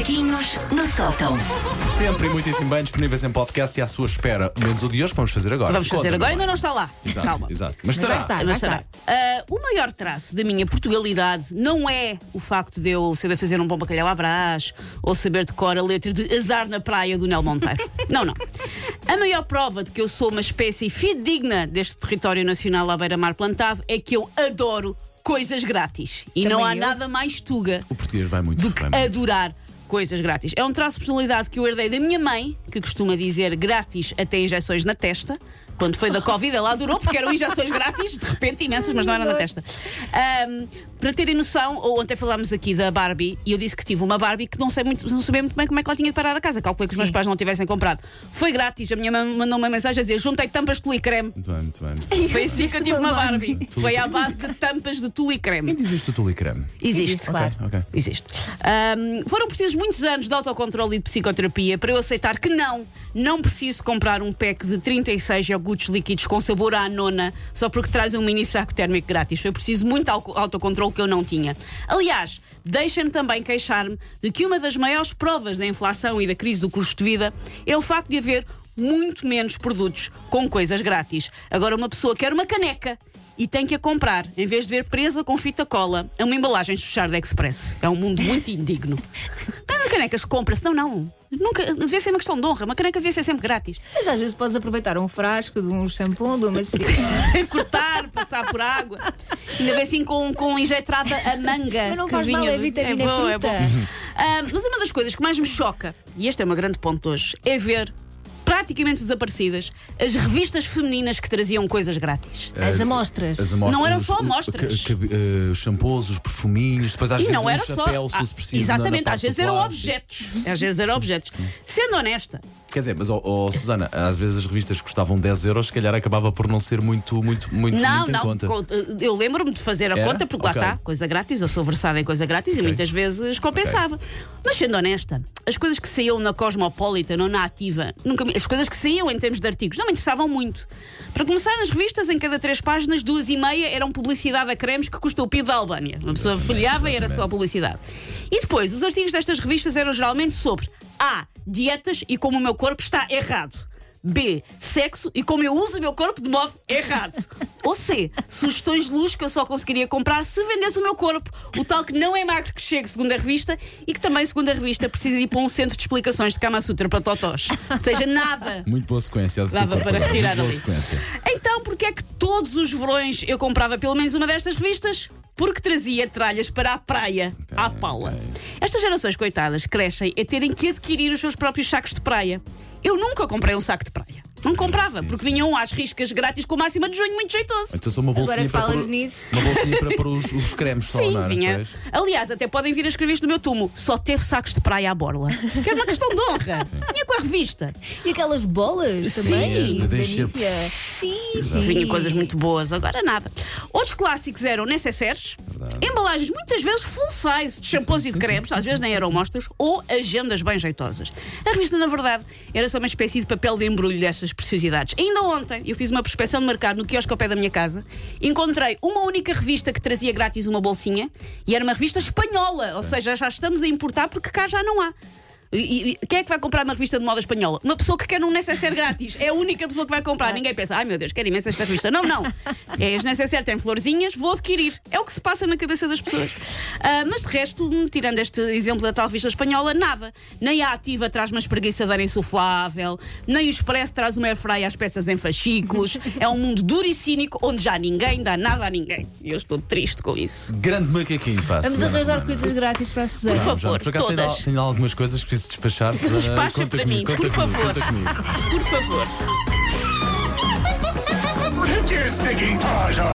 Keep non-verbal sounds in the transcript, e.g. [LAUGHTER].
Macaquinhos no sótão. Sempre e muitíssimo bem disponíveis em podcast e à sua espera. Menos o de hoje que vamos fazer agora. Vamos fazer Conta-me agora, lá. ainda não está lá. Exato, Calma. exato. Mas estará. vai estar, vai Mas estar. será. Ah, o maior traço da minha Portugalidade não é o facto de eu saber fazer um bom bacalhau à brás ou saber decorar a letra de Azar na Praia do Nel Monteiro. [LAUGHS] não, não. A maior prova de que eu sou uma espécie fidedigna deste território nacional à beira-mar plantado é que eu adoro coisas grátis. E Também não há eu. nada mais tuga O português vai muito. do que vai muito. adorar coisas grátis. É um traço de personalidade que eu herdei da minha mãe, que costuma dizer grátis até injeções na testa. Quando foi da Covid, ela adorou, porque eram injeções grátis, de repente imensas, mas não era na testa. Ahm, para terem noção, ontem falámos aqui da Barbie e eu disse que tive uma Barbie que não, sei muito, não sabia muito bem como é que ela tinha de parar a casa. Calculei que os meus pais não tivessem comprado. Foi grátis, a minha mãe mandou uma mensagem a dizer: juntei tampas de tule e creme. Muito bem, muito bem. Muito bem. Foi assim que eu tive uma Barbie. Barbie. Foi à base de tampas de tule e creme. Quem diz isto do Tulicreme? Existe. Existe, claro. Ok. Existe. Ahm, foram precisos muitos anos de autocontrole e de psicoterapia para eu aceitar que não, não preciso comprar um pack de 36 iogurtes líquidos com sabor à nona só porque traz um mini saco térmico grátis. Foi preciso muito au- autocontrole que eu não tinha. Aliás, deixem-me também queixar-me de que uma das maiores provas da inflação e da crise do custo de vida é o facto de haver muito menos produtos com coisas grátis. Agora, uma pessoa quer uma caneca e tem que a comprar, em vez de ver presa com fita cola a uma embalagem Chuchard Express. É um mundo muito [LAUGHS] indigno. Cada caneca se compra-se, não, não. Nunca, devia ser uma questão de honra. Uma caneca devia ser sempre grátis. Mas às vezes podes aproveitar um frasco de um shampoo, de uma. [LAUGHS] Cortar, passar por água. Ainda bem assim com, com injetada a manga. Mas não faz mal, é vitamina, é bom, fruta. bom. Ah, mas uma das coisas que mais me choca, e este é o meu grande ponto hoje, é ver praticamente desaparecidas as revistas femininas que traziam coisas grátis. As amostras. As amostras, Não eram só amostras. eh, Os shampoos, os perfuminhos, depois às E vezes não um era só. chapéu, se Ah, se precisa. exatamente, na- na às vezes eram objetos. Às vezes eram objetos. Sendo honesta, Quer dizer, mas, oh, oh, Susana, às vezes as revistas custavam 10 euros, se calhar acabava por não ser muito, muito, muito, não, muito não. conta. Eu lembro-me de fazer a Era? conta, porque lá Ok. está, coisa grátis, eu sou versada em coisa grátis e muitas vezes compensava. Mas sendo honesta, as coisas que saíam na Cosmopolitan ou na Ativa, nunca as coisas que saíam em termos de artigos, não me interessavam muito. Para começar, nas revistas, em cada três páginas, duas e meia eram publicidade a cremes que custa o PIB da Albânia. Uma pessoa folheava e era só publicidade. E depois, os artigos destas revistas eram geralmente sobre A. Dietas e como o meu corpo está errado. B. Sexo e como eu uso o meu corpo de modo errado. [LAUGHS] Ou C. Sugestões de luz que eu só conseguiria comprar se vendesse o meu corpo. O tal que não é magro que chega, segundo a revista, e que também, segundo a revista, precisa ir para um centro de explicações de Kama Sutra para totós. Ou seja, nada. Muito boa sequência. de Dava para retirar muito boa ali. sequência. Então, porque é que todos os verões eu comprava pelo menos uma destas revistas? Porque trazia tralhas para a praia, à Paula. Estas gerações coitadas crescem a terem que adquirir os seus próprios sacos de praia. Eu nunca comprei um saco de praia. Não comprava, Sim, porque sim. vinham às riscas grátis com máxima de junho, muito jeitoso. Então sou uma Agora bolsinha que para falas pôr, nisso. uma bolsinha para pôr os, os cremes só, Sim, não era? vinha. Pois. Aliás, até podem vir a escrever isto no meu túmulo. Só teve sacos de praia à borla. Que era uma questão de honra. Vinha com a revista. E aquelas bolas também. da Nivea. Sim, sim. Vinha coisas muito boas, agora nada. Outros clássicos eram necessaires, embalagens muitas vezes full size de shampoos e de cremes, às vezes nem eram mostras, ou agendas bem jeitosas. A revista, na verdade, era só uma espécie de papel de embrulho dessas preciosidades. Ainda ontem eu fiz uma prospeção de mercado no quiosque ao pé da minha casa, encontrei uma única revista que trazia grátis uma bolsinha e era uma revista espanhola, ou seja, já estamos a importar porque cá já não há. E, e quem é que vai comprar uma revista de moda espanhola? Uma pessoa que quer um necessaire grátis. É a única pessoa que vai comprar. Ninguém pensa, ai meu Deus, quero imenso esta revista. Não, não. [LAUGHS] É, as necessaire têm florzinhas, vou adquirir. É o que se passa na cabeça das pessoas. Ah, mas de resto, tirando este exemplo da tal revista espanhola, nada. Nem a Ativa traz uma espreguiçadeira insuflável, nem o Expresso traz uma airfryer às peças em fascículos. É um mundo duro e cínico onde já ninguém dá nada a ninguém. E eu estou triste com isso. Grande macaquinho, pá. Vamos arranjar coisas grátis para a Susana. Por Vamos, favor, vamos. Por acaso tenho, todas. tenho algumas coisas que preciso despachar. Susana. [LAUGHS] Despacha conta para comigo, mim, conta por comigo, favor. Conta comigo. Por favor.